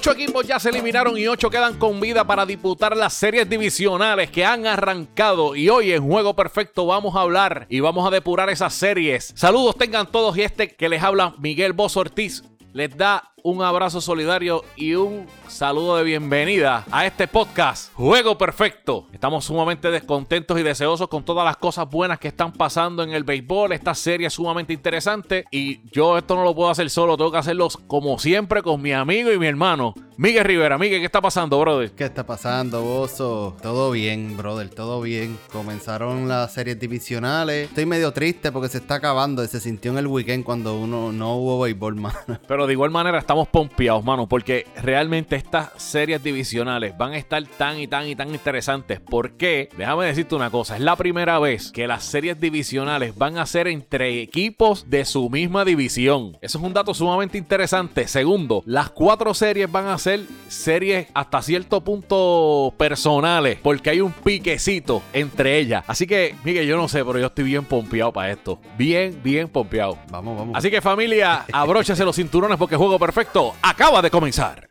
Ocho equipos ya se eliminaron y ocho quedan con vida para disputar las series divisionales que han arrancado. Y hoy en Juego Perfecto vamos a hablar y vamos a depurar esas series. Saludos tengan todos y este que les habla Miguel Bozo Ortiz les da un abrazo solidario y un saludo de bienvenida a este podcast Juego Perfecto. Estamos sumamente descontentos y deseosos con todas las cosas buenas que están pasando en el béisbol. Esta serie es sumamente interesante y yo esto no lo puedo hacer solo, tengo que hacerlo como siempre con mi amigo y mi hermano Miguel Rivera. Miguel, ¿qué está pasando, brother? ¿Qué está pasando, Bozo? Todo bien, brother, todo bien. Comenzaron las series divisionales. Estoy medio triste porque se está acabando. Se sintió en el weekend cuando uno no hubo béisbol, mano. Pero de igual manera estamos pompeados, mano, porque realmente estas series divisionales van a estar tan y tan y tan interesantes. Porque, déjame decirte una cosa, es la primera vez que las series divisionales van a ser entre equipos de su misma división. Eso es un dato sumamente interesante. Segundo, las cuatro series van a ser series hasta cierto punto personales, porque hay un piquecito entre ellas. Así que, Miguel, yo no sé, pero yo estoy bien pompeado para esto. Bien, bien pompeado. Vamos, vamos. Así que, familia, abróchese los cinturones porque Juego Perfecto acaba de comenzar.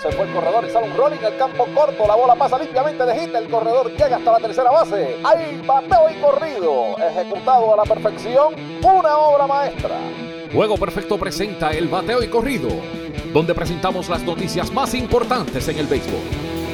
se fue el corredor y sale un rolling el campo corto, la bola pasa limpiamente de hit, el corredor llega hasta la tercera base, hay bateo y corrido, ejecutado a la perfección, una obra maestra. Juego Perfecto presenta el bateo y corrido, donde presentamos las noticias más importantes en el béisbol.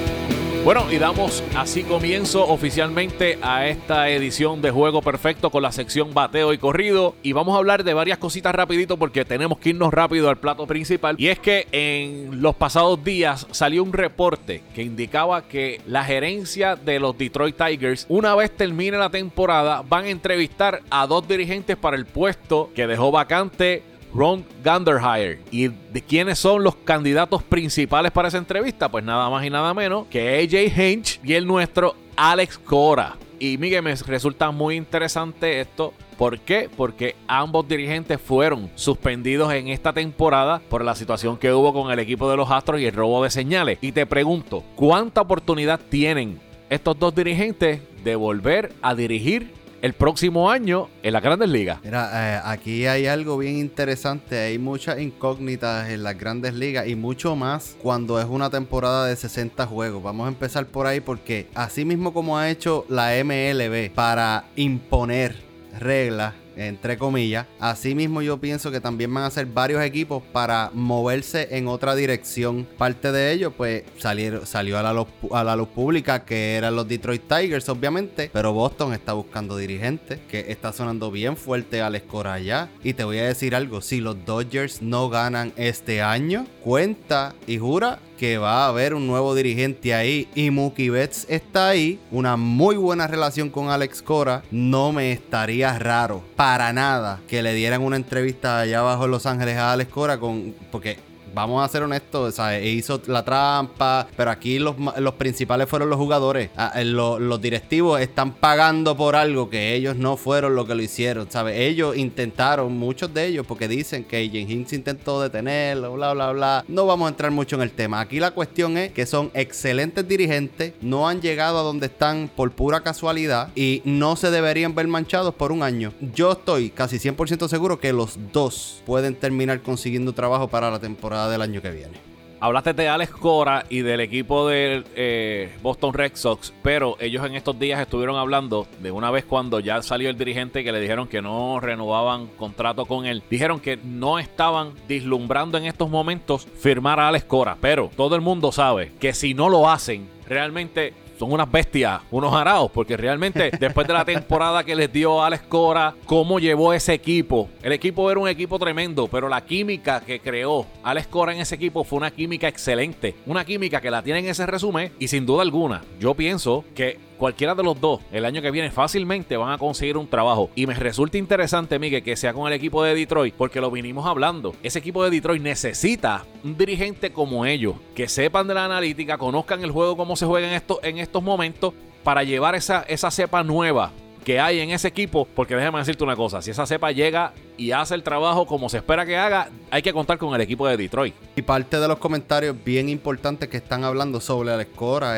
Bueno, y damos así comienzo oficialmente a esta edición de Juego Perfecto con la sección bateo y corrido. Y vamos a hablar de varias cositas rapidito porque tenemos que irnos rápido al plato principal. Y es que en los pasados días salió un reporte que indicaba que la gerencia de los Detroit Tigers, una vez termine la temporada, van a entrevistar a dos dirigentes para el puesto que dejó vacante Ron Ganderhire. ¿Y de quiénes son los candidatos principales para esa entrevista? Pues nada más y nada menos que AJ Hinch y el nuestro Alex Cora. Y Miguel, me resulta muy interesante esto. ¿Por qué? Porque ambos dirigentes fueron suspendidos en esta temporada por la situación que hubo con el equipo de los Astros y el robo de señales. Y te pregunto, ¿cuánta oportunidad tienen estos dos dirigentes de volver a dirigir el próximo año en las grandes ligas. Mira, eh, aquí hay algo bien interesante. Hay muchas incógnitas en las grandes ligas y mucho más cuando es una temporada de 60 juegos. Vamos a empezar por ahí porque así mismo como ha hecho la MLB para imponer reglas entre comillas. Asimismo, yo pienso que también van a ser varios equipos para moverse en otra dirección. Parte de ellos, pues, salieron, salió a la, luz, a la pública, que eran los Detroit Tigers, obviamente. Pero Boston está buscando dirigentes, que está sonando bien fuerte al Cora allá. Y te voy a decir algo: si los Dodgers no ganan este año, cuenta y jura que va a haber un nuevo dirigente ahí y Mookie Betts está ahí. Una muy buena relación con Alex Cora. No me estaría raro para nada que le dieran una entrevista allá abajo en Los Ángeles a Alex Cora con porque vamos a ser honestos, e hizo la trampa, pero aquí los, principales fueron los jugadores. Ah, eh, los, directivos están pagando por algo que ellos no fueron los que lo hicieron, ¿sabes? Ellos intentaron, muchos de ellos, porque dicen que Jen Hinks intentó detenerlo, bla, bla, bla. No vamos a entrar mucho en el tema. Aquí la cuestión es que son excelentes dirigentes, no han llegado a donde están por pura casualidad y no se deberían ver manchados por un año. Yo estoy casi 100% seguro que los dos pueden terminar consiguiendo trabajo para la temporada del año que viene. Hablaste de Alex Cora y del equipo de eh, Boston Red Sox, pero ellos en estos días estuvieron hablando de una vez cuando ya salió el dirigente que le dijeron que no renovaban contrato con él. Dijeron que no estaban dislumbrando en estos momentos firmar a Alex Cora, pero todo el mundo sabe que si no lo hacen, realmente son unas bestias, unos arados, porque realmente después de la temporada que les dio Alex Cora, cómo llevó ese equipo. El equipo era un equipo tremendo, pero la química que creó Alex Cora en ese equipo fue una química excelente. Una química que la tiene en ese resumen y sin duda alguna, yo pienso que cualquiera de los dos el año que viene fácilmente van a conseguir un trabajo. Y me resulta interesante, Miguel, que sea con el equipo de Detroit, porque lo vinimos hablando. Ese equipo de Detroit necesita un dirigente como ellos, que sepan de la analítica, conozcan el juego, cómo se juega en, en estos momentos, para llevar esa, esa cepa nueva que hay en ese equipo, porque déjame decirte una cosa, si esa cepa llega y hace el trabajo como se espera que haga, hay que contar con el equipo de Detroit. Y parte de los comentarios bien importantes que están hablando sobre la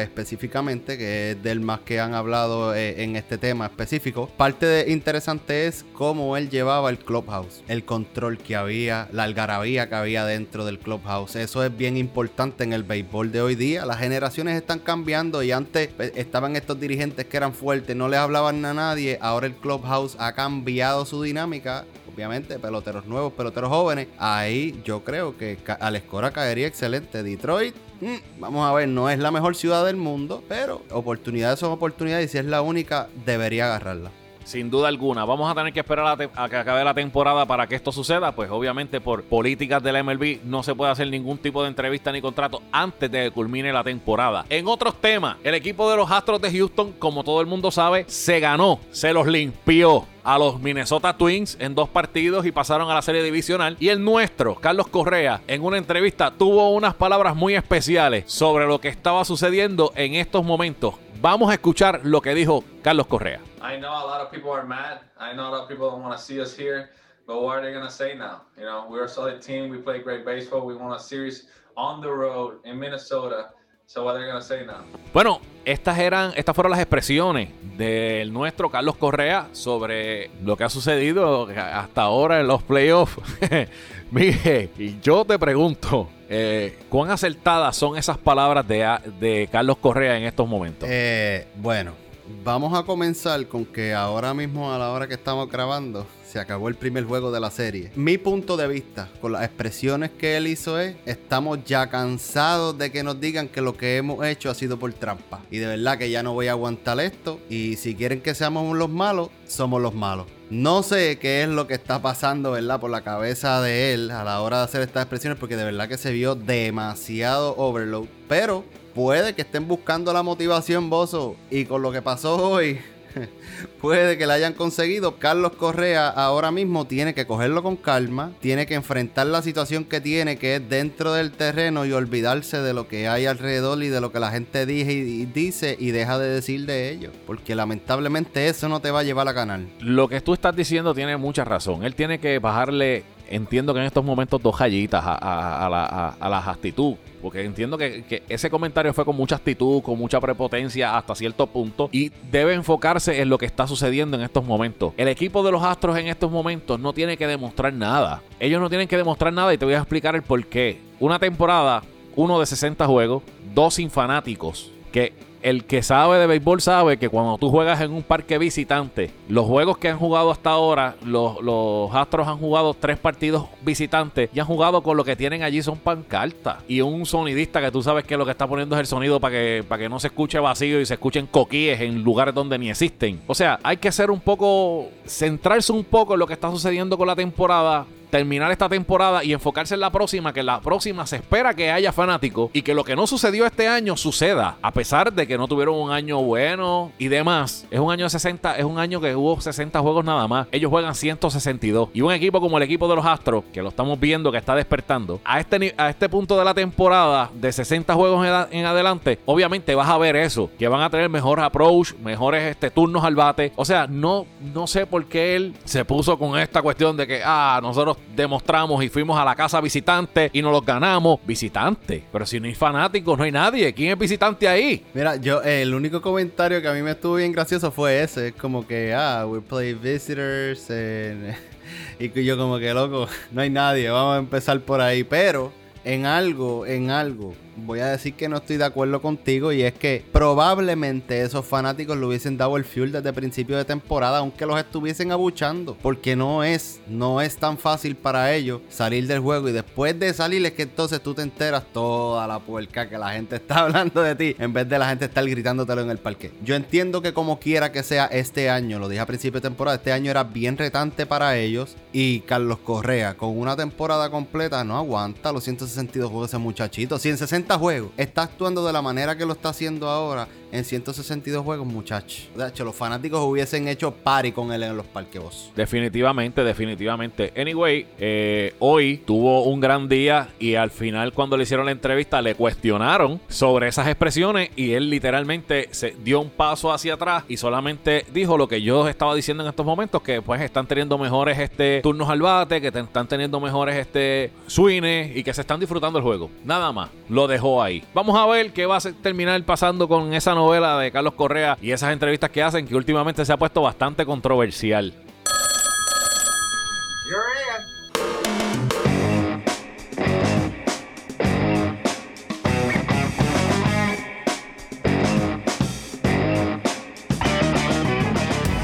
específicamente, que es del más que han hablado eh, en este tema específico, parte de interesante es cómo él llevaba el clubhouse, el control que había, la algarabía que había dentro del clubhouse. Eso es bien importante en el béisbol de hoy día. Las generaciones están cambiando y antes pues, estaban estos dirigentes que eran fuertes, no les hablaban a nadie. Ahora el clubhouse ha cambiado su dinámica obviamente, peloteros nuevos, peloteros jóvenes. Ahí yo creo que al Escora caería excelente. Detroit, mm, vamos a ver, no es la mejor ciudad del mundo, pero oportunidades son oportunidades y si es la única, debería agarrarla. Sin duda alguna. Vamos a tener que esperar a, que acabe la temporada para que esto suceda. Pues obviamente por políticas de la MLB no se puede hacer ningún tipo de entrevista ni contrato antes de que culmine la temporada. En otros temas, el equipo de los Astros de Houston, como todo el mundo sabe, se ganó, se los limpió a los Minnesota Twins en dos partidos y pasaron a la serie divisional. Y el nuestro, Carlos Correa, en una entrevista tuvo unas palabras muy especiales sobre lo que estaba sucediendo en estos momentos. Vamos a escuchar lo que dijo Carlos Correa. I know a lot of people are mad. I know a lot of people don't want to see us here. But what are they going to say now? You know, we're a solid team. We play great baseball. We won a series on the road in Minnesota. So what are they going to say now? Bueno, estas eran, estas fueron las expresiones del nuestro Carlos Correa sobre lo que ha sucedido hasta ahora en los playoffs. Miguel, y yo te pregunto, eh, ¿cuán acertadas son esas palabras de, de Carlos Correa en estos momentos? Eh, bueno, Vamos a comenzar con que ahora mismo, a la hora que estamos grabando, se acabó el primer juego de la serie. Mi punto de vista, con las expresiones que él hizo es, estamos ya cansados de que nos digan que lo que hemos hecho ha sido por trampa. Y de verdad que ya no voy a aguantar esto. Y si quieren que seamos los malos, somos los malos. No sé qué es lo que está pasando, ¿verdad? Por la cabeza de él a la hora de hacer estas expresiones, porque de verdad que se vio demasiado overload. Pero puede que estén buscando la motivación, Bozo. Y con lo que pasó hoy, puede que la hayan conseguido. Carlos Correa ahora mismo tiene que cogerlo con calma, tiene que enfrentar la situación que tiene, que es dentro del terreno y olvidarse de lo que hay alrededor y de lo que la gente dice y dice y deja de decir de ello. Porque lamentablemente eso no te va a llevar a ganar. Lo que tú estás diciendo tiene mucha razón. Él tiene que bajarle entiendo que en estos momentos dos rayitas a, a, la, actitud. Porque entiendo que, ese comentario fue con mucha actitud, con mucha prepotencia hasta cierto punto. Y debe enfocarse en lo que está sucediendo en estos momentos. El equipo de los Astros en estos momentos no tiene que demostrar nada. Ellos no tienen que demostrar nada y te voy a explicar el por qué. Una temporada, uno de 60 juegos, dos sin fanáticos. Que el que sabe de béisbol sabe que cuando tú juegas en un parque visitante, los juegos que han jugado hasta ahora, los, Astros han jugado tres partidos visitantes y han jugado con lo que tienen allí son pancartas y un sonidista que tú sabes que lo que está poniendo es el sonido para que, para que no se escuche vacío y se escuchen coquíes en lugares donde ni existen. O sea, hay que ser un poco, centrarse un poco en lo que está sucediendo con la temporada terminar esta temporada y enfocarse en la próxima, que la próxima se espera que haya fanáticos y que lo que no sucedió este año suceda, a pesar de que no tuvieron un año bueno y demás. Es un año de 60, es un año que hubo 60 juegos nada más. Ellos juegan 162. Y un equipo como el equipo de los Astros, que lo estamos viendo que está despertando, a este, a este punto de la temporada de 60 juegos en, adelante, obviamente vas a ver eso, que van a tener mejor approach, mejores este, turnos al bate. O sea, no, no sé por qué él se puso con esta cuestión de que, ah, nosotros demostramos y fuimos a la casa visitante y nos los ganamos. Visitante. Pero si no hay fanáticos, no hay nadie. ¿Quién es visitante ahí? Mira, yo, el único comentario que a mí me estuvo bien gracioso fue ese. Es como que, ah, we play visitors. y yo como que, loco, no hay nadie. Vamos a empezar por ahí. Pero en algo, en algo voy a decir que no estoy de acuerdo contigo y es que probablemente esos fanáticos le hubiesen dado el fuel desde principio de temporada, aunque los estuviesen abuchando, porque no es, no es tan fácil para ellos salir del juego y después de salir es que entonces tú te enteras toda la puerca que la gente está hablando de ti en vez de la gente estar gritándotelo en el parque. Yo entiendo que como quiera que sea este año, lo dije a principio de temporada, este año era bien retante para ellos y Carlos Correa con una temporada completa no aguanta los 162 juegos ese muchachito. Si en 60 juegos está actuando de la manera que lo está haciendo ahora, en 162 juegos, muchachos. De hecho, los fanáticos hubiesen hecho party con él en los parqueos. Definitivamente, definitivamente. Anyway, eh, hoy tuvo un gran día y al final cuando le hicieron la entrevista le cuestionaron sobre esas expresiones y él literalmente se dio un paso hacia atrás y solamente dijo lo que yo estaba diciendo en estos momentos, que pues están teniendo mejores este turnos al bate, que están teniendo mejores este y que se están disfrutando el juego. Nada más, lo dejó ahí. Vamos a ver qué va a terminar pasando con esa novela de Carlos Correa y esas entrevistas que hacen que últimamente se ha puesto bastante controversial.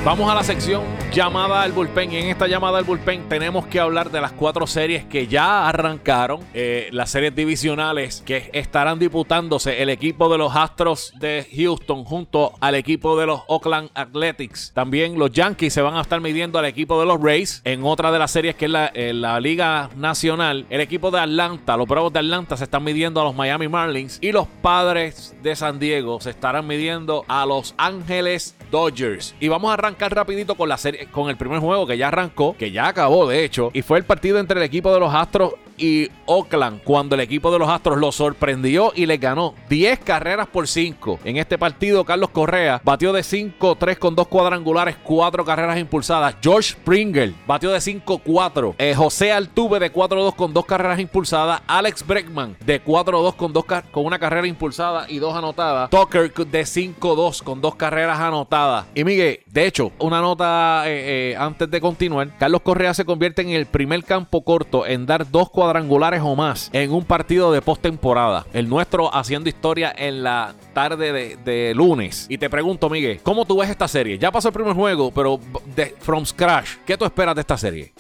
Vamos a la sección llamada al bullpen y en esta llamada al bullpen tenemos que hablar de las cuatro series que ya arrancaron, eh, las series divisionales que estarán disputándose el equipo de los Astros de Houston junto al equipo de los Oakland Athletics. También los Yankees se van a estar midiendo al equipo de los Rays en otra de las series que es la, eh, la Liga Nacional. El equipo de Atlanta, los Bravos de Atlanta se están midiendo a los Miami Marlins y los Padres de San Diego se estarán midiendo a los Ángeles Dodgers. Y vamos a arrancar rapidito con la serie, con el primer juego que ya arrancó, que ya acabó de hecho, y fue el partido entre el equipo de los Astros y Oakland cuando el equipo de los Astros lo sorprendió y le ganó 10 carreras por 5. En este partido, Carlos Correa batió de 5-3 con dos cuadrangulares, 4 carreras impulsadas. George Springer batió de 5-4. Eh, José Altuve de 4-2 con dos carreras impulsadas. Alex Breckman de 4-2 con, con una carrera impulsada y dos anotadas. Tucker de 5-2 con dos carreras anotadas. Y Miguel, de hecho, una nota eh, eh, antes de continuar. Carlos Correa se convierte en el primer campo corto en dar dos cuadrangulares cuadrangulares o más en un partido de postemporada. El nuestro haciendo historia en la tarde de, lunes. Y te pregunto, Miguel, ¿cómo tú ves esta serie? Ya pasó el primer juego, pero de, from scratch, ¿qué tú esperas de esta serie?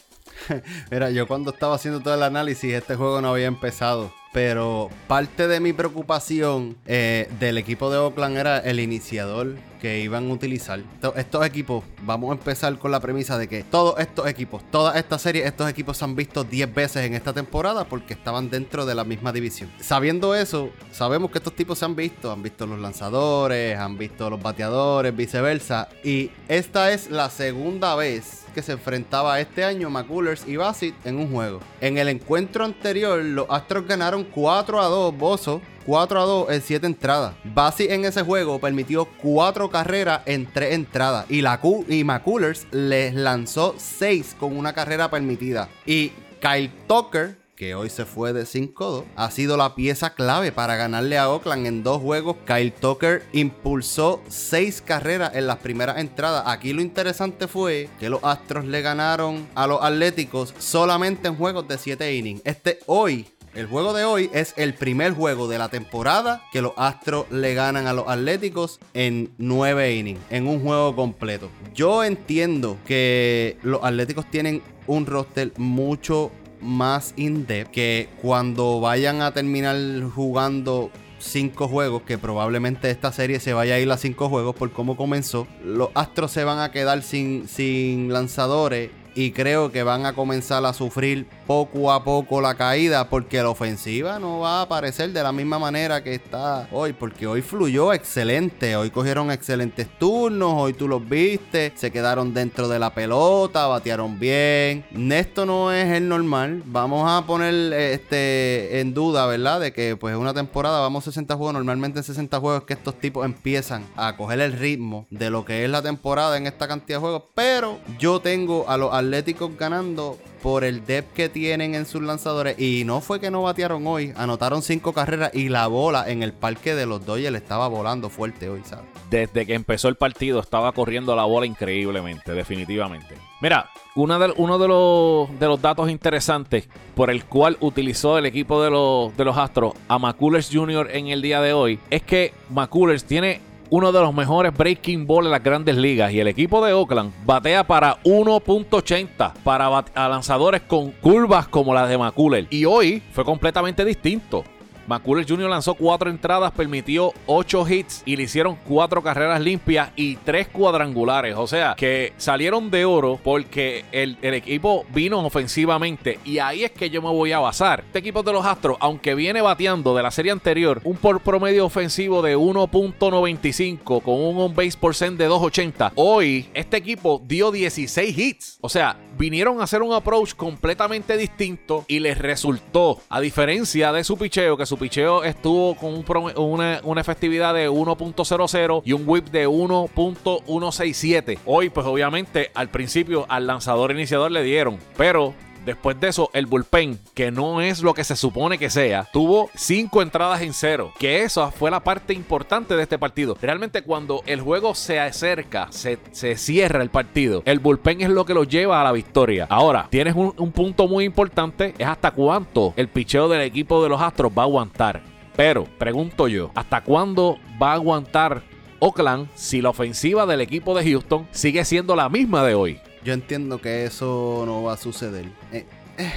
Mira, yo cuando estaba haciendo todo el análisis, este juego no había empezado. Pero parte de mi preocupación eh, del equipo de Oakland era el iniciador que iban a utilizar. Estos equipos, vamos a empezar con la premisa de que todos estos equipos, toda esta serie, estos equipos se han visto 10 veces en esta temporada porque estaban dentro de la misma división. Sabiendo eso, sabemos que estos tipos se han visto, han visto los lanzadores, han visto los bateadores, viceversa. Y esta es la segunda vez que se enfrentaba este año McCullers y Bassett en un juego. En el encuentro anterior, los Astros ganaron 4 a 2 Bozo 4 a 2 en 7 entradas. Bassett en ese juego permitió 4 carreras en 3 entradas. Y, la y McCullers les lanzó 6 con una carrera permitida. Y Kyle Tucker que hoy se fue de 5-2, ha sido la pieza clave para ganarle a Oakland en dos juegos. Kyle Tucker impulsó 6 carreras en las primeras entradas. Aquí lo interesante fue que los Astros le ganaron a los Atléticos solamente en juegos de 7 innings. Este hoy el juego de hoy es el primer juego de la temporada que los Astros le ganan a los Atléticos en 9 innings, en un juego completo. Yo entiendo que los Atléticos tienen un roster mucho más in-depth que cuando vayan a terminar jugando cinco juegos, que probablemente esta serie se vaya a ir a cinco juegos por cómo comenzó. Los Astros se van a quedar sin, sin lanzadores y creo que van a comenzar a sufrir poco a poco la caída porque la ofensiva no va a aparecer de la misma manera que está hoy porque hoy fluyó excelente, hoy cogieron excelentes turnos, hoy tú los viste, se quedaron dentro de la pelota, batearon bien. Esto no es el normal, vamos a poner este en duda, ¿verdad? De que pues una temporada vamos 60 juegos, normalmente en 60 juegos que estos tipos empiezan a coger el ritmo de lo que es la temporada en esta cantidad de juegos, pero yo tengo a los Atléticos ganando por el depth que tienen en sus lanzadores. Y no fue que no batearon hoy, anotaron cinco carreras y la bola en el parque de los Dodgers estaba volando fuerte hoy, ¿sabes? Desde que empezó el partido estaba corriendo la bola increíblemente, definitivamente. Mira, uno de los, de los datos interesantes por el cual utilizó el equipo de los, de los Astros a McCullers Jr. en el día de hoy es que McCullers tiene uno de los mejores breaking ball en las grandes ligas. Y el equipo de Oakland batea para 1.80 para lanzadores con curvas como las de McCuller. Y hoy fue completamente distinto. McCullers Jr. lanzó cuatro entradas, permitió ocho hits y le hicieron cuatro carreras limpias y tres cuadrangulares. O sea, que salieron de oro porque el, el equipo vino ofensivamente. Y ahí es que yo me voy a basar. Este equipo de los Astros, aunque viene bateando de la serie anterior, un por promedio ofensivo de 1.95 con un on base percent de 2.80. Hoy, este equipo dio 16 hits. O sea, vinieron a hacer un approach completamente distinto y les resultó. A diferencia de su picheo, que su picheo estuvo con una, una efectividad de 1.00 y un whip de 1.167. Hoy, pues obviamente, al principio al lanzador iniciador le dieron, pero Después de eso, el bullpen, que no es lo que se supone que sea, tuvo cinco entradas en cero. Que esa fue la parte importante de este partido. Realmente cuando el juego se acerca, se, se cierra el partido, el bullpen es lo que lo lleva a la victoria. Ahora, tienes un, un punto muy importante, es hasta cuánto el picheo del equipo de los Astros va a aguantar. Pero, pregunto yo, ¿hasta cuándo va a aguantar Oakland si la ofensiva del equipo de Houston sigue siendo la misma de hoy? Yo entiendo que eso no va a suceder. Eh, eh,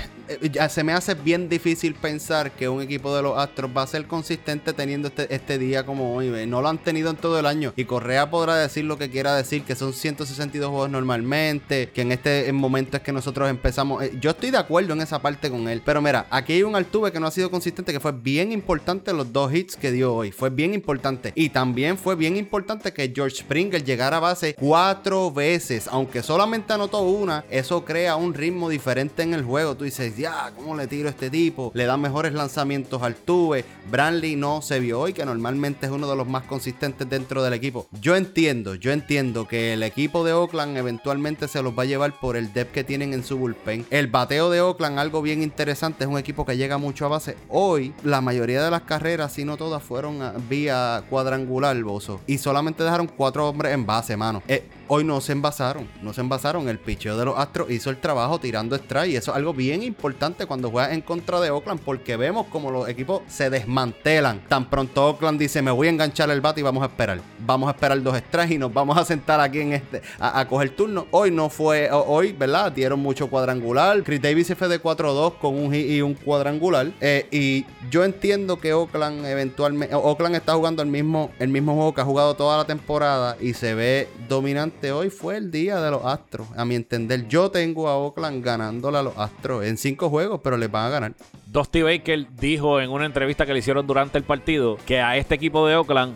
ya se me hace bien difícil pensar que un equipo de los Astros va a ser consistente teniendo este, este día como hoy. No lo han tenido en todo el año. Y Correa podrá decir lo que quiera decir, que son 162 juegos normalmente, que en este momento es que nosotros empezamos. Eh, yo estoy de acuerdo en esa parte con él. Pero mira, aquí hay un Altuve que no ha sido consistente, que fue bien importante los dos hits que dio hoy. Fue bien importante. Y también fue bien importante que George Springer llegara a base cuatro veces. Aunque solamente anotó una, eso crea un ritmo diferente en el juego. Tú dices, ya, ¿cómo le tiro a este tipo? Le da mejores lanzamientos al Tuve. Brantley no se vio hoy, que normalmente es uno de los más consistentes dentro del equipo. Yo entiendo, yo entiendo que el equipo de Oakland eventualmente se los va a llevar por el depth que tienen en su bullpen. El bateo de Oakland, algo bien interesante, es un equipo que llega mucho a base. Hoy, la mayoría de las carreras, si no todas, fueron a- vía cuadrangular, bozo. Y solamente dejaron cuatro hombres en base, mano. Eh, hoy no se envasaron, no se envasaron. El picheo de los Astros hizo el trabajo tirando strike. Y eso es algo bien importante cuando juegas en contra de Oakland, porque vemos como los equipos se desmantelan. Tan pronto Oakland dice, me voy a enganchar el bate y vamos a esperar. Vamos a esperar dos strikes y nos vamos a sentar aquí en este a, a coger turno. Hoy no fue, hoy, ¿verdad? Dieron mucho cuadrangular. Chris Davis se fue de 4-2 con un hit y un cuadrangular. Eh, y yo entiendo que Oakland eventualmente, Oakland está jugando el mismo, el mismo juego que ha jugado toda la temporada y se ve dominante. Hoy fue el día de los Astros. A mi entender, yo tengo a Oakland ganándole a los Astros en juegos, pero les van a ganar. Dusty Baker dijo en una entrevista que le hicieron durante el partido que a este equipo de Oakland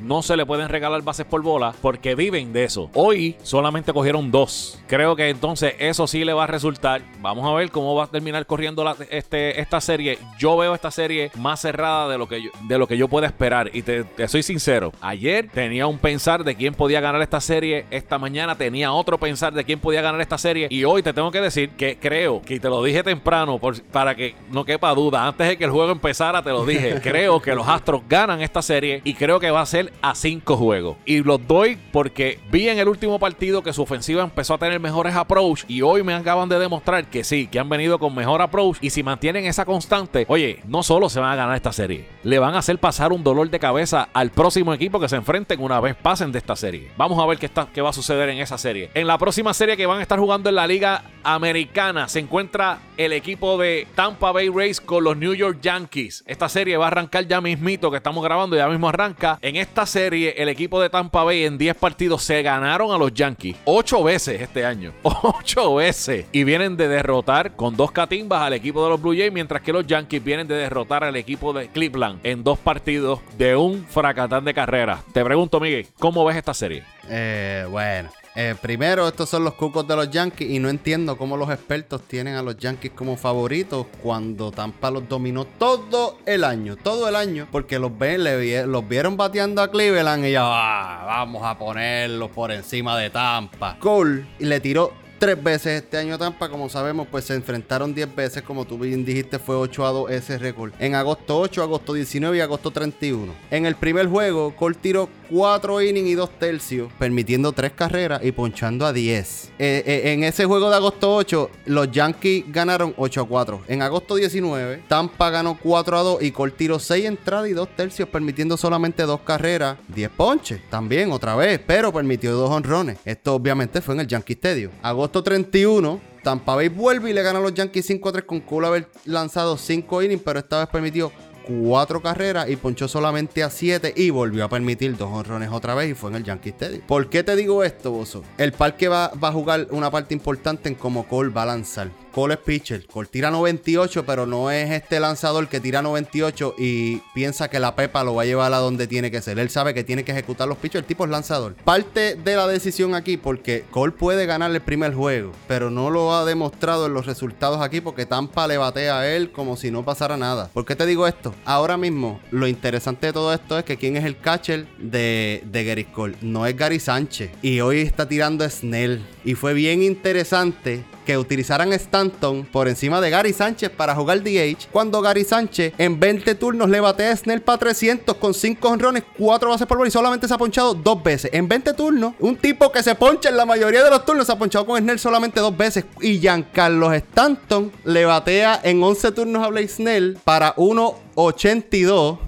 no se le pueden regalar bases por bola porque viven de eso. Hoy solamente cogieron dos. Creo que entonces eso sí le va a resultar. Vamos a ver cómo va a terminar corriendo la- este, esta serie. Yo veo esta serie más cerrada de lo que yo, de lo que yo pueda esperar. Y te, te soy sincero. Ayer tenía un pensar de quién podía ganar esta serie. Esta mañana tenía otro pensar de quién podía ganar esta serie. Y hoy te tengo que decir que creo, que te lo dije temprano por- para que no quepa duda. Antes de que el juego empezara, te lo dije. creo que los Astros ganan esta serie y creo que va a ser a cinco juegos. Y los doy porque vi en el último partido que su ofensiva empezó a tener mejores approach y hoy me acaban de demostrar que sí, que han venido con mejor approach y si mantienen esa constante, oye, no solo se van a ganar esta serie, le van a hacer pasar un dolor de cabeza al próximo equipo que se enfrenten una vez pasen de esta serie. Vamos a ver qué, está, qué va a suceder en esa serie. En la próxima serie que van a estar jugando en la Liga Americana se encuentra el equipo de Tampa Bay Rays con los New York Yankees. Esta serie va a arrancar ya mismito que estamos grabando, ya mismo arranca. En esta serie el equipo de Tampa Bay en 10 partidos se ganaron a los Yankees 8 veces este año. 8 veces. Y vienen de derrotar con dos catimbas al equipo de los Blue Jays, mientras que los Yankees vienen de derrotar al equipo de Cleveland en dos partidos de un fracatán de carrera. Te pregunto, Miguel, ¿cómo ves esta serie? Eh, bueno. Eh, primero, estos son los cucos de los Yankees y no entiendo cómo los expertos tienen a los Yankees como favoritos cuando Tampa los dominó todo el año, todo el año, porque los ven, le los vieron bateando a Cleveland y ya "Ah, vamos a ponerlos por encima de Tampa. Cole le tiró tres veces este año Tampa, como sabemos, pues se enfrentaron 10 veces, como tú bien dijiste, fue 8 a 2 ese récord. En agosto 8, agosto 19 y agosto 31. En el primer juego, Cole tiró 4 innings y 2 tercios, permitiendo 3 carreras y ponchando a 10. Eh, eh, en ese juego de agosto 8, los Yankees ganaron 8 a 4. En agosto 19, Tampa ganó 4 a 2 y Cole tiró 6 entradas y 2 tercios, permitiendo solamente 2 carreras, 10 ponches. También otra vez, pero permitió 2 honrones. Esto obviamente fue en el Yankee Stadium. Agosto 31, Tampa Bay vuelve y le gana a los Yankees 5 a 3 con Cole haber lanzado 5 innings, pero esta vez permitió cuatro carreras y ponchó solamente a siete y volvió a permitir dos honrones otra vez y fue en el Yankee Stadium. ¿Por qué te digo esto, Bozo? El parque va, va a jugar una parte importante en cómo Cole va a lanzar. Cole es pitcher. Cole tira 98, pero no es este lanzador que tira 98 y piensa que la Pepa lo va a llevar a donde tiene que ser. Él sabe que tiene que ejecutar los pitchers. El tipo es lanzador. Parte de la decisión aquí, porque Cole puede ganar el primer juego, pero no lo ha demostrado en los resultados aquí porque Tampa le batea a él como si no pasara nada. ¿Por qué te digo esto? Ahora mismo, lo interesante de todo esto es que quién es el catcher de, de Gary Cole. No es Gary Sánchez. Y hoy está tirando Snell. Y fue bien interesante que utilizaran Stanton por encima de Gary Sánchez para jugar DH, cuando Gary Sánchez en 20 turnos le batea a Snell para 300 con 5 honrones, 4 bases por bola y solamente se ha ponchado dos veces. En 20 turnos, un tipo que se poncha en la mayoría de los turnos se ha ponchado con Snell solamente dos veces. Y Giancarlo Stanton le batea en 11 turnos a Blake Snell para 1.82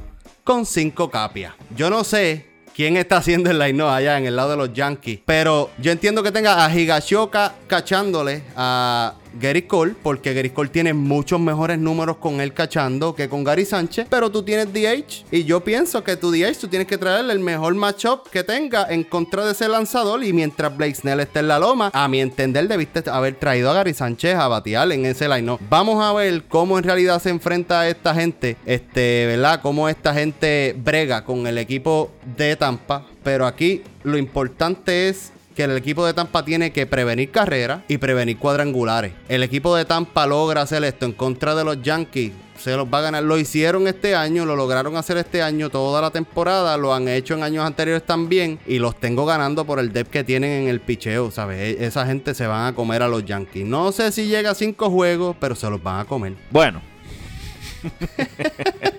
con 5 capias. Yo no sé quién está haciendo el line allá en el lado de los Yankees. Pero yo entiendo que tenga a Higashioka cachándole a Gary Cole, porque Gary Cole tiene muchos mejores números con él cachando que con Gary Sánchez, pero tú tienes DH y yo pienso que tu DH tú tienes que traerle el mejor matchup que tenga en contra de ese lanzador y mientras Blake Snell esté en la loma, a mi entender debiste haber traído a Gary Sánchez a batear en ese line Vamos a ver cómo en realidad se enfrenta a esta gente, este, ¿verdad? Cómo esta gente brega con el equipo de Tampa, pero aquí lo importante es que el equipo de Tampa tiene que prevenir carreras y prevenir cuadrangulares. El equipo de Tampa logra hacer esto en contra de los Yankees. Se los va a ganar. Lo hicieron este año, lo lograron hacer este año toda la temporada. Lo han hecho en años anteriores también. Y los tengo ganando por el depth que tienen en el picheo, ¿sabes? E-, esa gente se van a comer a los Yankees. No sé si llega a cinco juegos, pero se los van a comer. Bueno.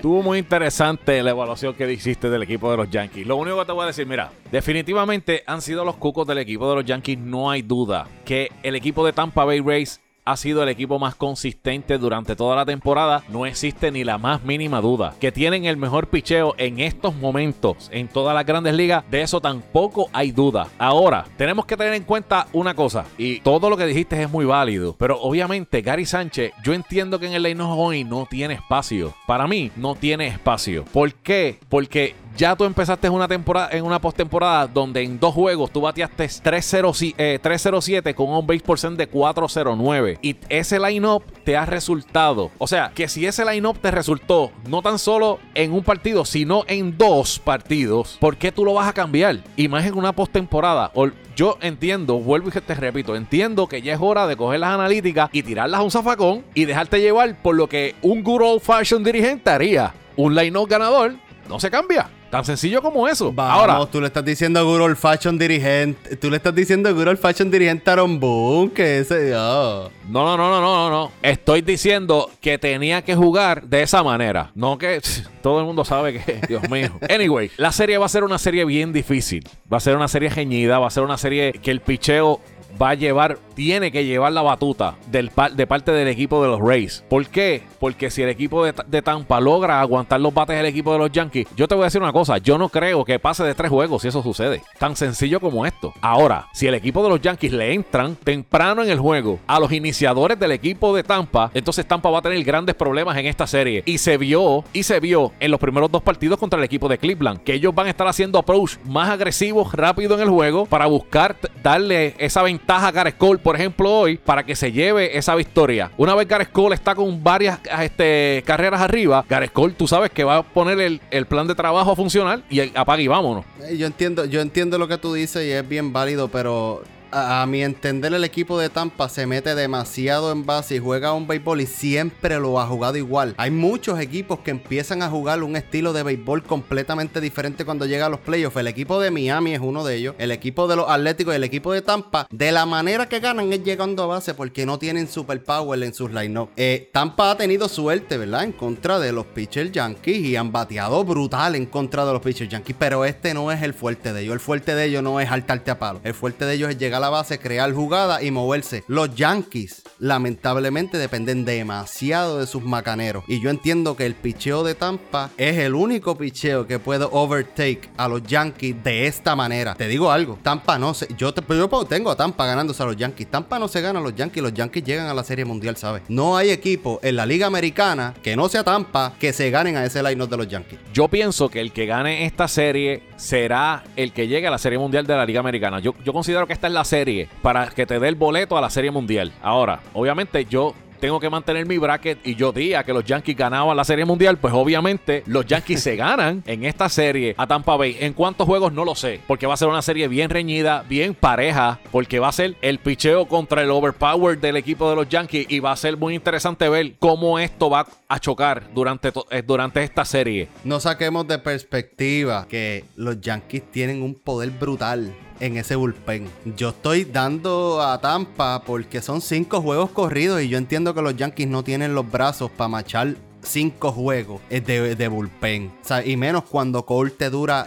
Estuvo muy interesante la evaluación que hiciste del equipo de los Yankees. Lo único que te voy a decir, mira, definitivamente han sido los cucos del equipo de los Yankees, no hay duda. Que el equipo de Tampa Bay Rays ha sido el equipo más consistente durante toda la temporada, no existe ni la más mínima duda. Que tienen el mejor picheo en estos momentos en todas las grandes ligas, de eso tampoco hay duda. Ahora, tenemos que tener en cuenta una cosa, y todo lo que dijiste es muy válido, pero obviamente Gary Sánchez, yo entiendo que en el line hoy no tiene espacio. Para mí, no tiene espacio. ¿Por qué? Porque ya tú empezaste una temporada, en una postemporada donde en dos juegos tú bateaste 307 con un base por cent de 409. Y ese line-up te ha resultado. O sea, que si ese line-up te resultó no tan solo en un partido, sino en dos partidos, ¿por qué tú lo vas a cambiar? Y más en una postemporada. Yo entiendo, vuelvo y te repito, entiendo que ya es hora de coger las analíticas y tirarlas a un zafacón y dejarte llevar por lo que un good old fashion dirigente haría. Un line-up ganador no se cambia. Tan sencillo como eso. Vamos, Ahora, tú le estás diciendo a Good Fashion dirigente. Tú le estás diciendo a Good Fashion dirigente Aaron Boone que ese. No, no, no, no, no, no. Estoy diciendo que tenía que jugar de esa manera. No que todo el mundo sabe que. Dios mío. Anyway, la serie va a ser una serie bien difícil. Va a ser una serie geñida. Va a ser una serie que el picheo va a llevar, tiene que llevar la batuta del, de parte del equipo de los Rays. ¿Por qué? Porque si el equipo de, Tampa logra aguantar los bates del equipo de los Yankees, yo te voy a decir una cosa, yo no creo que pase de tres juegos si eso sucede. Tan sencillo como esto. Ahora, si el equipo de los Yankees le entran temprano en el juego a los iniciadores del equipo de Tampa, entonces Tampa va a tener grandes problemas en esta serie. Y se vio, y se vio en los primeros dos partidos contra el equipo de Cleveland, que ellos van a estar haciendo approach más agresivos rápido en el juego para buscar darle esa ventaja a Gareth Cole, por ejemplo, hoy, para que se lleve esa victoria. Una vez Gareth Cole está con varias este, carreras arriba, Gareth Cole, tú sabes que va a poner el, el plan de trabajo a funcionar y apaga y vámonos. Eh, yo entiendo, yo entiendo lo que tú dices y es bien válido, pero a, mi entender, el equipo de Tampa se mete demasiado en base y juega un béisbol y siempre lo ha jugado igual. Hay muchos equipos que empiezan a jugar un estilo de béisbol completamente diferente cuando llega a los playoffs. El equipo de Miami es uno de ellos. El equipo de los Atléticos y el equipo de Tampa, de la manera que ganan es llegando a base porque no tienen superpower en sus line-up. Eh, Tampa ha tenido suerte, ¿verdad? En contra de los pitchers Yankees y han bateado brutal en contra de los pitchers Yankees. Pero este no es el fuerte de ellos. El fuerte de ellos no es saltarte a palo. El fuerte de ellos es llegar a la base, crear jugada y moverse. Los Yankees, lamentablemente, dependen demasiado de sus macaneros. Y yo entiendo que el picheo de Tampa es el único picheo que puede overtake a los Yankees de esta manera. Te digo algo, Tampa no se. Yo, te, yo tengo a Tampa ganándose a los Yankees. Tampa no se gana a los Yankees, los Yankees llegan a la Serie Mundial, ¿sabes? No hay equipo en la Liga Americana que no sea Tampa que se ganen a ese line de los Yankees. Yo pienso que el que gane esta serie será el que llegue a la Serie Mundial de la Liga Americana. Yo, considero que esta es la serie para que te dé el boleto a la Serie Mundial. Ahora, obviamente yo tengo que mantener mi bracket y yo diga que los Yankees ganaban la Serie Mundial, pues obviamente los Yankees se ganan en esta serie a Tampa Bay. ¿En cuántos juegos? No lo sé, porque va a ser una serie bien reñida, bien pareja, porque va a ser el picheo contra el overpower del equipo de los Yankees y va a ser muy interesante ver cómo esto va a chocar durante, eh, durante esta serie. No saquemos de perspectiva que los Yankees tienen un poder brutal en ese bullpen. Yo estoy dando a Tampa porque son cinco juegos corridos y yo entiendo que los Yankees no tienen los brazos para machar cinco juegos de, de bullpen. y menos cuando Cole te dura.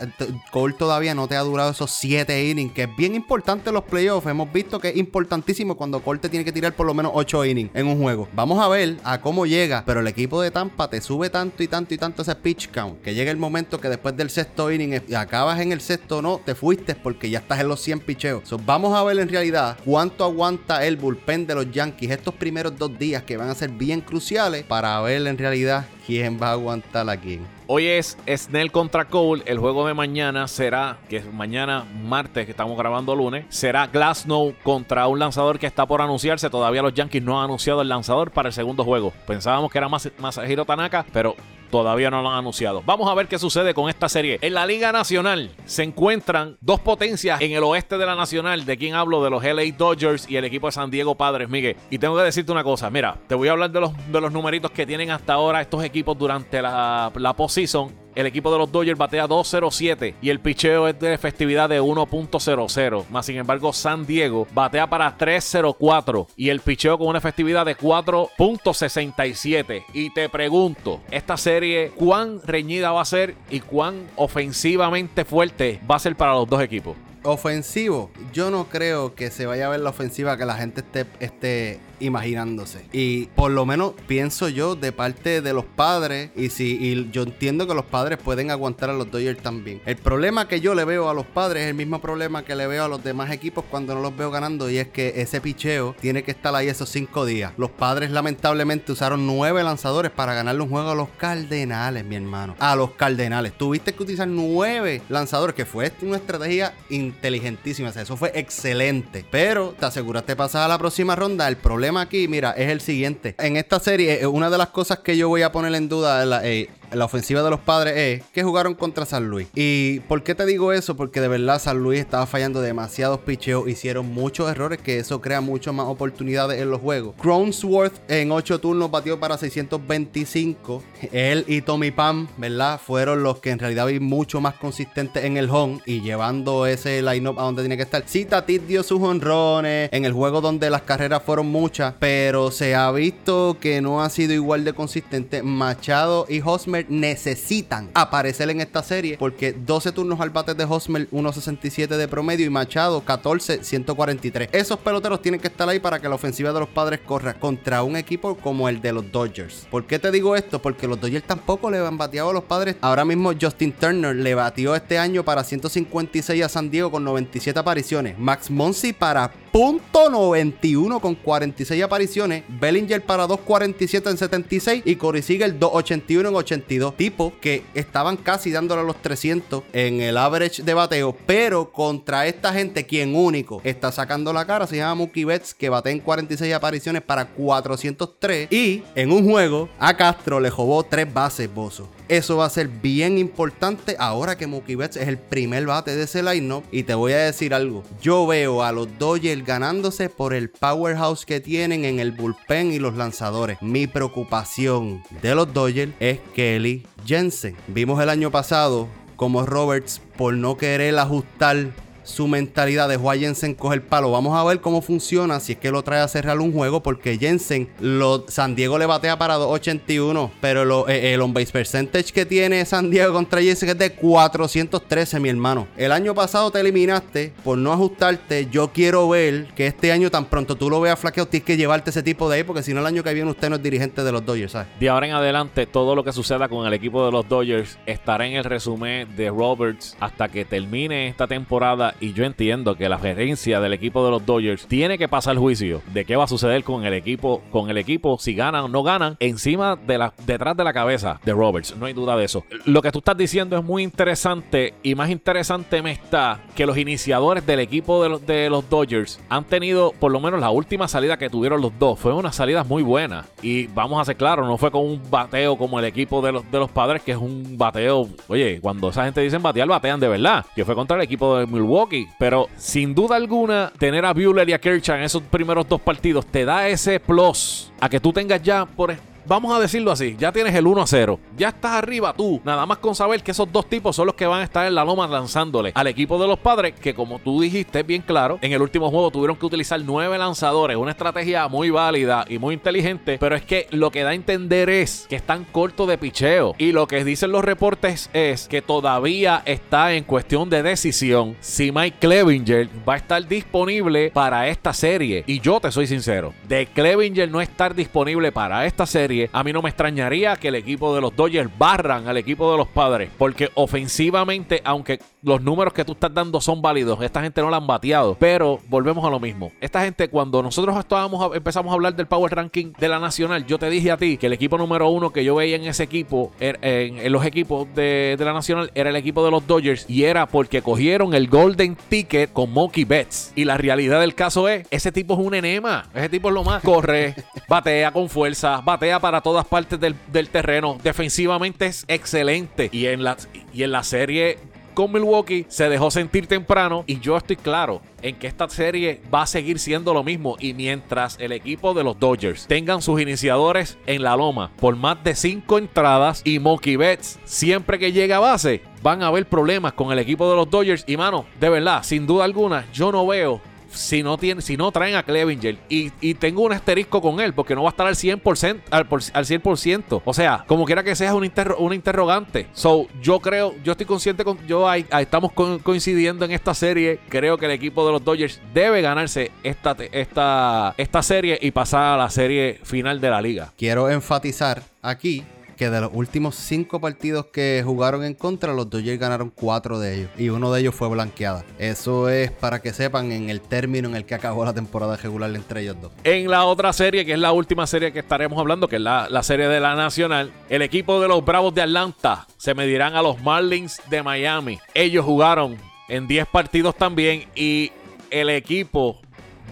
Cole todavía no te ha durado esos siete innings, que es bien importante en los playoffs. Hemos visto que es importantísimo cuando Cole te tiene que tirar por lo menos ocho innings en un juego. Vamos a ver a cómo llega, pero el equipo de Tampa te sube tanto y tanto y tanto ese pitch count que llega el momento que después del sexto inning acabas en el sexto, no, te fuiste porque ya estás en los 100 picheos. vamos a ver en realidad cuánto aguanta el bullpen de los Yankees estos primeros dos días que van a ser bien cruciales para ver en realidad quién va a aguantar a quién. Hoy es Snell contra Cole. El juego de mañana será, que es mañana martes, que estamos grabando lunes, será Glasnow contra un lanzador que está por anunciarse. Todavía los Yankees no han anunciado el lanzador para el segundo juego. Pensábamos que era más Masahiro Tanaka, pero todavía no lo han anunciado. Vamos a ver qué sucede con esta serie. En la Liga Nacional se encuentran dos potencias en el oeste de la Nacional. ¿De quién hablo? De los LA Dodgers y el equipo de San Diego Padres, Miguel. Y tengo que decirte una cosa. Mira, te voy a hablar de los, de los numeritos que tienen hasta ahora estos equipos durante la, la postseason el equipo de los Dodgers batea 2.07 y el picheo es de efectividad de 1.00. Más sin embargo, San Diego batea para 3.04 y el picheo con una efectividad de 4.67. Y te pregunto, esta serie, ¿cuán reñida va a ser y cuán ofensivamente fuerte va a ser para los dos equipos? Ofensivo, yo no creo que se vaya a ver la ofensiva que la gente esté, esté imaginándose. Y por lo menos pienso yo de parte de los padres, y si yo entiendo que los padres pueden aguantar a los Dodgers también. El problema que yo le veo a los padres es el mismo problema que le veo a los demás equipos cuando no los veo ganando, y es que ese picheo tiene que estar ahí esos cinco días. Los padres lamentablemente usaron nueve lanzadores para ganarle un juego a los Cardenales, mi hermano. A los Cardenales. Tuviste que utilizar nueve lanzadores, que fue una estrategia inteligentísima. O sea, eso fue excelente. Pero te aseguraste pasar a la próxima ronda. El problema aquí, mira, es el siguiente. En esta serie, eh, una de las cosas que yo voy a poner en duda es la, eh, la ofensiva de los padres es que jugaron contra San Luis. ¿Y por qué te digo eso? Porque de verdad San Luis estaba fallando demasiados picheos, hicieron muchos errores que eso crea muchas más oportunidades en los juegos. Crownsworth en 8 turnos batió para 625. Él y Tommy Pam, ¿verdad? Fueron los que en realidad vi mucho más consistentes en el home y llevando ese line-up a donde tiene que estar. Sí, Tatis dio sus honrones en el juego donde las carreras fueron muchas, pero se ha visto que no ha sido igual de consistente. Machado y Hosmer necesitan aparecer en esta serie porque 12 turnos al bate de Hosmer, 1.67 de promedio y Machado 14, 143. Esos peloteros tienen que estar ahí para que la ofensiva de los padres corra contra un equipo como el de los Dodgers. ¿Por qué te digo esto? Porque los Dodgers tampoco le han bateado a los padres. Ahora mismo Justin Turner le batió este año para 156 a San Diego con 97 apariciones. Max Monsi para .91 con 46 apariciones. Bellinger para 2.47 en 76 y Corey Seager 2.81 en 82. Tipos que estaban casi dándole a los 300 en el average de bateo, pero contra esta gente quien único está sacando la cara se llama Mookie Betts que bate en 46 apariciones para 403 y en un juego a Castro le jobó tres bases, Bozo. Eso va a ser bien importante ahora que Mookie Betts es el primer bate de ese line-up. Y te voy a decir algo. Yo veo a los Dodgers ganándose por el powerhouse que tienen en el bullpen y los lanzadores. Mi preocupación de los Dodgers es Kelly Jensen. Vimos el año pasado como Roberts, por no querer ajustar su mentalidad. Dejó a Jensen coger palo. Vamos a ver cómo funciona si es que lo trae a cerrar un juego. Porque Jensen, lo, San Diego le batea para 281. Pero lo, eh, el on base percentage que tiene San Diego contra Jensen es de 413, mi hermano. El año pasado te eliminaste por no ajustarte. Yo quiero ver que este año, tan pronto tú lo veas flaqueado, tienes que llevarte ese tipo de ahí. Porque si no, el año que viene usted no es dirigente de los Dodgers. De ahora en adelante, todo lo que suceda con el equipo de los Dodgers estará en el resumen de Roberts hasta que termine esta temporada. Y yo entiendo que la gerencia del equipo de los Dodgers tiene que pasar juicio de qué va a suceder con el equipo, con el equipo, si ganan o no ganan, encima de la, detrás de la cabeza de Roberts. No hay duda de eso. Lo que tú estás diciendo es muy interesante y más interesante me está que los iniciadores del equipo de los, de los Dodgers han tenido, por lo menos la última salida que tuvieron los dos, fue una salida muy buena. Y vamos a ser claros, no fue con un bateo como el equipo de los, de los padres, que es un bateo. Oye, cuando esa gente dice batear, batean de verdad. Que fue contra el equipo de Milwaukee. Pero sin duda alguna, tener a Buehler y a Kershaw en esos primeros dos partidos te da ese plus a que tú tengas ya por vamos a decirlo así, ya tienes el 1 a 0. Ya estás arriba tú. Nada más con saber que esos dos tipos son los que van a estar en la loma lanzándole al equipo de los padres, que como tú dijiste bien claro, en el último juego tuvieron que utilizar nueve lanzadores. Una estrategia muy válida y muy inteligente. Pero es que lo que da a entender es que están cortos de picheo. Y lo que dicen los reportes es que todavía está en cuestión de decisión si Mike Clevinger va a estar disponible para esta serie. Y yo te soy sincero, de Clevinger no estar disponible para esta serie a mí no me extrañaría que el equipo de los Dodgers barran al equipo de los padres. Porque ofensivamente, aunque los números que tú estás dando son válidos, esta gente no la han bateado. Pero volvemos a lo mismo. Esta gente, cuando nosotros estábamos, empezamos a hablar del Power Ranking de la Nacional, yo te dije a ti que el equipo número uno que yo veía en ese equipo, er, en, los equipos de, la Nacional, era el equipo de los Dodgers. Y era porque cogieron el Golden Ticket con Mookie Betts. Y la realidad del caso es, ese tipo es un enema. Ese tipo es lo más. Corre, batea con fuerza, batea para todas partes del, terreno. Defensivamente es excelente. Y en la, serie con Milwaukee se dejó sentir temprano y yo estoy claro en que esta serie va a seguir siendo lo mismo y mientras el equipo de los Dodgers tengan sus iniciadores en la loma por más de cinco entradas y Mookie Betts siempre que llega a base van a haber problemas con el equipo de los Dodgers y mano, de verdad, sin duda alguna, yo no veo si no, tiene, si no traen a Clevinger. Y, y, tengo un asterisco con él porque no va a estar al 100%. Al, al 100%. O sea, como quiera que sea, un, un interrogante. So, yo creo, yo estoy consciente con. Yo estamos coincidiendo en esta serie. Creo que el equipo de los Dodgers debe ganarse esta, esta, esta serie y pasar a la serie final de la liga. Quiero enfatizar aquí de los últimos cinco partidos que jugaron en contra, los Dodgers ganaron cuatro de ellos. Y uno de ellos fue blanqueada. Eso es para que sepan en el término en el que acabó la temporada regular entre ellos dos. En la otra serie, que es la última serie que estaremos hablando, que es la, la serie de la Nacional, el equipo de los Bravos de Atlanta se medirán a los Marlins de Miami. Ellos jugaron en 10 partidos también y el equipo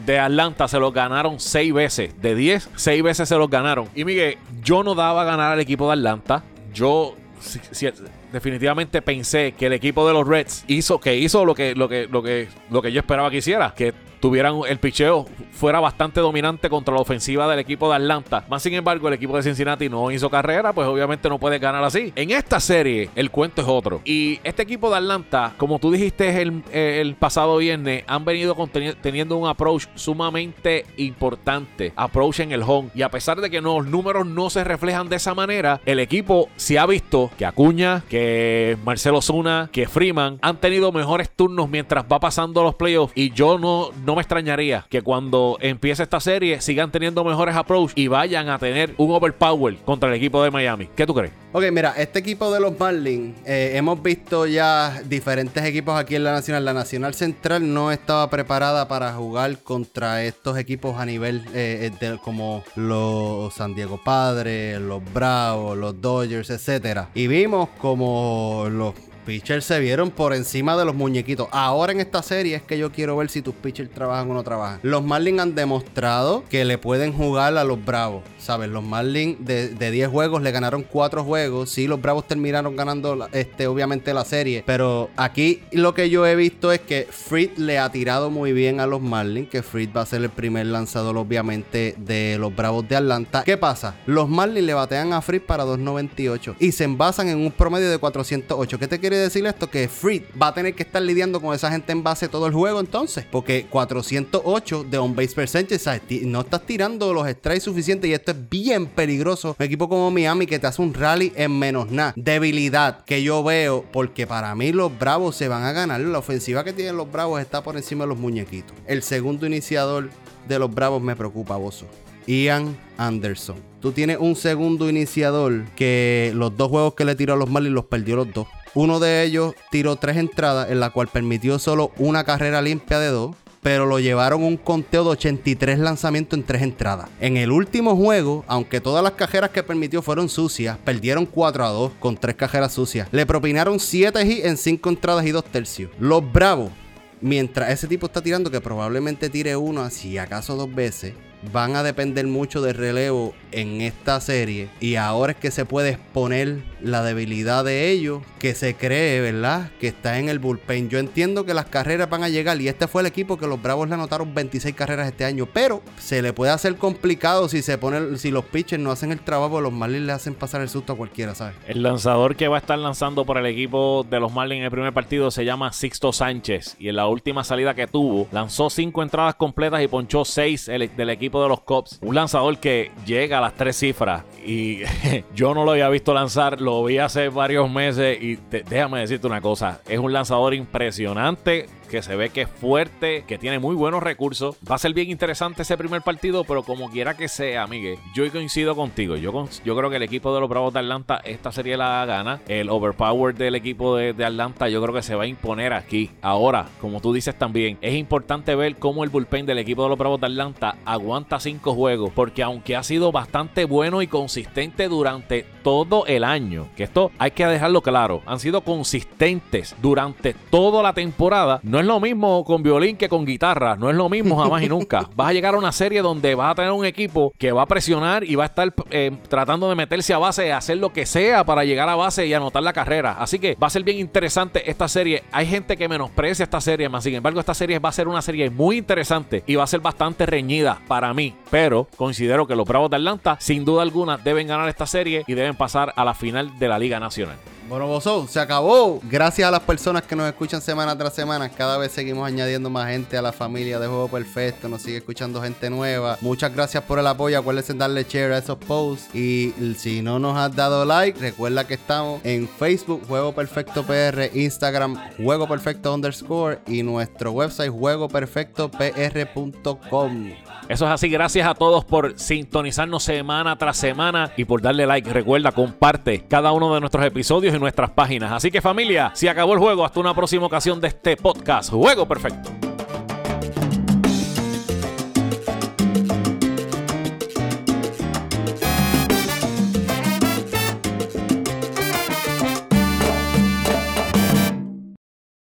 de Atlanta se los ganaron seis veces. De 10, seis veces se los ganaron. Y Miguel, yo no daba a ganar al equipo de Atlanta. Yo definitivamente pensé que el equipo de los Reds hizo que hizo lo que lo que lo que lo que yo esperaba que hiciera, que tuvieran el picheo fuera bastante dominante contra la ofensiva del equipo de Atlanta. Más sin embargo, el equipo de Cincinnati no hizo carrera, pues obviamente no puede ganar así. En esta serie, el cuento es otro. Y este equipo de Atlanta, como tú dijiste el, pasado viernes, han venido teniendo un approach sumamente importante. Approach en el home. Y a pesar de que los números no se reflejan de esa manera, el equipo se ha visto que Acuña, que Marcelo Zuna, que Freeman han tenido mejores turnos mientras va pasando los playoffs. Y yo no me extrañaría que cuando empiece esta serie sigan teniendo mejores approach y vayan a tener un overpower contra el equipo de Miami. ¿Qué tú crees? Ok, mira, este equipo de los Marlins, eh, hemos visto ya diferentes equipos aquí en la Nacional. La Nacional Central no estaba preparada para jugar contra estos equipos a nivel eh, eh, como los San Diego Padres, los Bravos, los Dodgers, etcétera. Y vimos como los pitchers se vieron por encima de los muñequitos. Ahora en esta serie es que yo quiero ver si tus pitchers trabajan o no trabajan. Los Marlins han demostrado que le pueden jugar a los Bravos. ¿Sabes? Los Marlins de, 10 juegos le ganaron 4 juegos. Sí, los Bravos terminaron ganando este, obviamente la serie. Pero aquí lo que yo he visto es que Fried le ha tirado muy bien a los Marlins. Que Fried va a ser el primer lanzador obviamente de los Bravos de Atlanta. ¿Qué pasa? Los Marlins le batean a Fried para 2.98 y se envasan en un promedio de 408. ¿Qué te quiere quiere decir esto? Que Freed va a tener que estar lidiando con esa gente en base todo el juego entonces. Porque 408 de on-base percentage, ¿sabes? no estás tirando los strikes suficientes y esto es bien peligroso. Un equipo como Miami que te hace un rally en menos nada. Debilidad que yo veo, porque para mí los Bravos se van a ganar. La ofensiva que tienen los Bravos está por encima de los muñequitos. El segundo iniciador de los Bravos me preocupa, Bozo. Ian Anderson. Tú tienes un segundo iniciador que los dos juegos que le tiró a los Marlins los perdió los dos. Uno de ellos tiró tres entradas, en la cual permitió solo una carrera limpia de dos pero lo llevaron un conteo de 83 lanzamientos en tres entradas. En el último juego, aunque todas las cajeras que permitió fueron sucias, perdieron 4 a 2 con tres cajeras sucias. Le propinaron 7 hits en 5 entradas y 2 tercios. Los Bravos, mientras ese tipo está tirando, que probablemente tire uno, así acaso dos veces, van a depender mucho del relevo en esta serie y ahora es que se puede exponer la debilidad de ellos que se cree, ¿verdad? Que está en el bullpen. Yo entiendo que las carreras van a llegar y este fue el equipo que los Bravos le anotaron 26 carreras este año, pero se le puede hacer complicado si se pone si los pitchers no hacen el trabajo, los Marlins le hacen pasar el susto a cualquiera, ¿sabes? El lanzador que va a estar lanzando por el equipo de los Marlins en el primer partido se llama Sixto Sánchez y en la última salida que tuvo lanzó cinco entradas completas y ponchó seis del equipo de los Cubs. Un lanzador que llega a las tres cifras. Y yo no lo había visto lanzar, lo vi hace varios meses y déjame decirte una cosa, es un lanzador impresionante que se ve que es fuerte, que tiene muy buenos recursos. Va a ser bien interesante ese primer partido, pero como quiera que sea, Miguel, yo coincido contigo. Yo, yo creo que el equipo de los Bravos de Atlanta esta serie la gana. El overpower del equipo de, de Atlanta yo creo que se va a imponer aquí. Ahora, como tú dices también, es importante ver cómo el bullpen del equipo de los Bravos de Atlanta aguanta cinco juegos, porque aunque ha sido bastante bueno y consistente durante todo el año, que esto hay que dejarlo claro, han sido consistentes durante toda la temporada, no es lo mismo con violín que con guitarra. No es lo mismo jamás y nunca. Vas a llegar a una serie donde vas a tener un equipo que va a presionar y va a estar eh, tratando de meterse a base, hacer lo que sea para llegar a base y anotar la carrera. Así que va a ser bien interesante esta serie. Hay gente que menosprecia esta serie, más sin embargo, esta serie va a ser una serie muy interesante y va a ser bastante reñida para mí. Pero considero que los Bravos de Atlanta, sin duda alguna, deben ganar esta serie y deben pasar a la final de la Liga Nacional. Bueno, Bozo, se acabó. Gracias a las personas que nos escuchan semana tras semana. Cada vez seguimos añadiendo más gente a la familia de Juego Perfecto. Nos sigue escuchando gente nueva. Muchas gracias por el apoyo. Acuérdense darle share a esos posts. Y si no nos has dado like, recuerda que estamos en Facebook, Juego Perfecto PR, Instagram, Juego Perfecto underscore y nuestro website, juegoperfectopr.com. Eso es así. Gracias a todos por sintonizarnos semana tras semana y por darle like. Recuerda, comparte cada uno de nuestros episodios en nuestras páginas. Así que familia, si acabó el juego, hasta una próxima ocasión de este podcast. Juego perfecto.